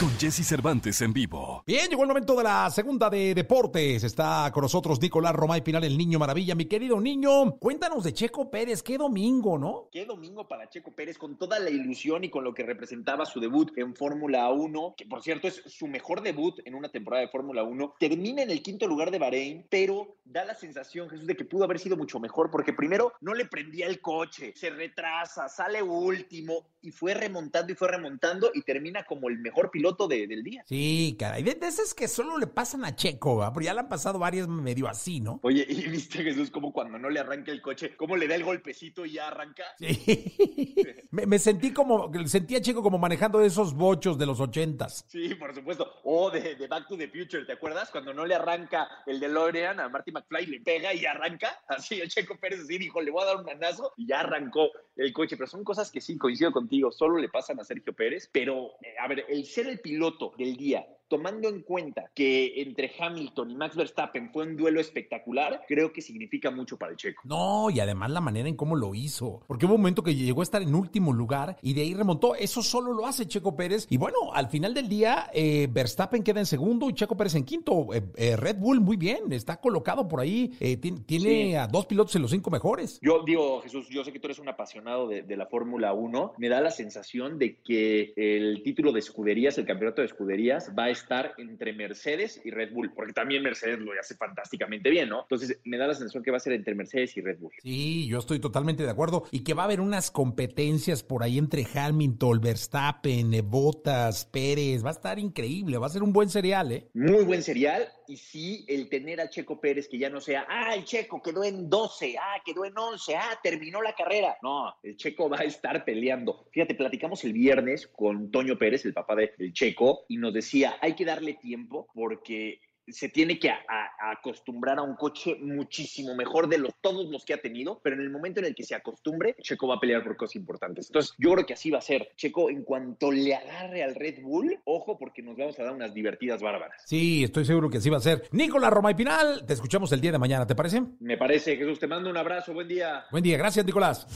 Con Jesse Cervantes en vivo. Bien, llegó el momento de la segunda de deportes. Está con nosotros Nicolás Romay Pinal, el niño maravilla. Mi querido niño, cuéntanos de Checo Pérez. Qué domingo, ¿no? Qué domingo para Checo Pérez con toda la ilusión y con lo que representaba su debut en Fórmula 1, que por cierto es su mejor debut en una temporada de Fórmula 1. Termina en el quinto lugar de Bahrein, pero da la sensación, Jesús, de que pudo haber sido mucho mejor porque primero no le prendía el coche, se retrasa, sale último y fue remontando y fue remontando y termina como el mejor piloto de, del día. Sí, caray. De, de esas que solo le pasan a Checo, ¿va? Pero ya le han pasado varias medio así, ¿no? Oye, ¿y viste Jesús como cuando no le arranca el coche, cómo le da el golpecito y ya arranca? Sí. me, sentí como, sentí a Checo como manejando esos bochos de los ochentas. Sí, por supuesto. O de, Back to the Future, ¿te acuerdas? Cuando no le arranca el DeLorean a Marty McFly, le pega y arranca. Así el Checo Pérez así dijo, le voy a dar un manazo y ya arrancó el coche. Pero son cosas que sí, coincido contigo, solo le pasan a Sergio Pérez. Pero, eh, a ver, el ser el piloto del día, tomando en cuenta que entre Hamilton y Max Verstappen fue un duelo espectacular, creo que significa mucho para el checo. No, y además la manera en cómo lo hizo. Porque hubo un momento que llegó a estar en último lugar y de ahí remontó. Eso solo lo hace Checo Pérez. Y bueno, al final del día, eh, Verstappen queda en segundo y Checo Pérez en quinto. Eh, eh, Red Bull muy bien, está colocado por ahí. Tiene tiene Sí. a dos pilotos en los cinco mejores. Yo digo, Jesús, yo sé que tú eres un apasionado de, de la Fórmula 1. Me da la sensación de que el título de escuderías, el campeonato de escuderías, va a estar entre Mercedes y Red Bull, porque también Mercedes lo hace fantásticamente bien, ¿no? Entonces, me da la sensación que va a ser entre Mercedes y Red Bull. Sí, yo estoy totalmente de acuerdo. Y que va a haber unas competencias por ahí entre Hamilton, Verstappen, eh, Bottas, Pérez. Va a estar increíble, va a ser un buen serial, ¿eh? Muy buen serial. Y sí, el tener a Checo Pérez, que ya no sea, ah, el Checo quedó en 12, ah, quedó en 11, ah, terminó la carrera. No, el Checo va a estar peleando. Fíjate, platicamos el viernes con Toño Pérez, el papá del Checo, y nos decía, hay que darle tiempo porque se tiene que a- a- acostumbrar a un coche muchísimo mejor de los, todos los que ha tenido, pero en el momento en el que se acostumbre, Checo va a pelear por cosas importantes. Entonces, yo creo que así va a ser. Checo, en cuanto le agarre al Red Bull, ojo, porque nos vamos a dar unas divertidas bárbaras. Sí, estoy seguro que así va a ser. Nicolás Roma y Pinal, te escuchamos el día de mañana, ¿te parece? Me parece, Jesús, te mando un abrazo, buen día. Buen día, gracias Nicolás.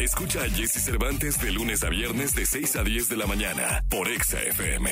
Escucha a Jesse Cervantes de lunes a viernes de 6 a 10 de la mañana por Exa FM.